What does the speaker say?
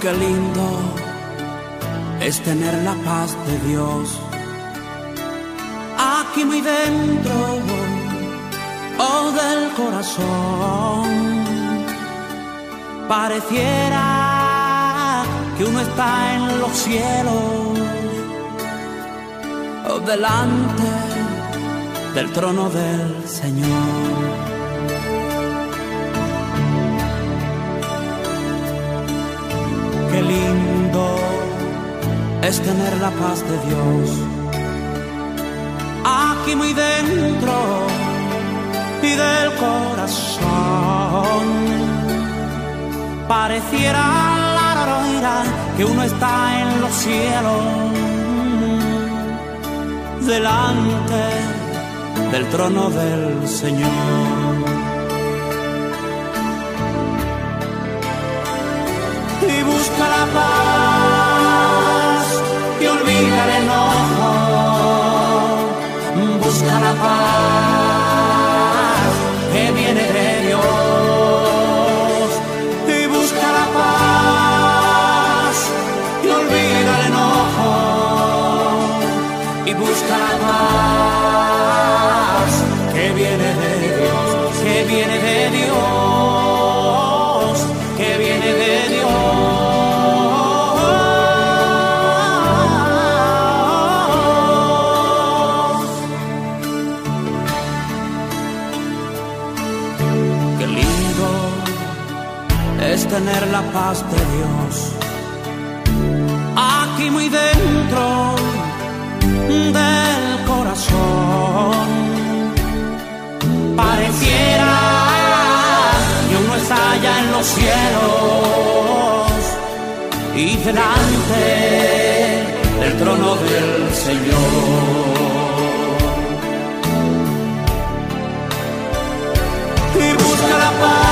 Qué lindo es tener la paz de Dios aquí muy dentro, oh del corazón. Pareciera que uno está en los cielos, oh, delante del trono del Señor. Es tener la paz de Dios aquí muy dentro y del corazón. Pareciera la que uno está en los cielos delante del trono del Señor. y busca la paz olvida el enojo. Busca la paz es tener la paz de Dios aquí muy dentro del corazón. Pareciera que uno está allá en los cielos y delante del trono del Señor. Y busca la paz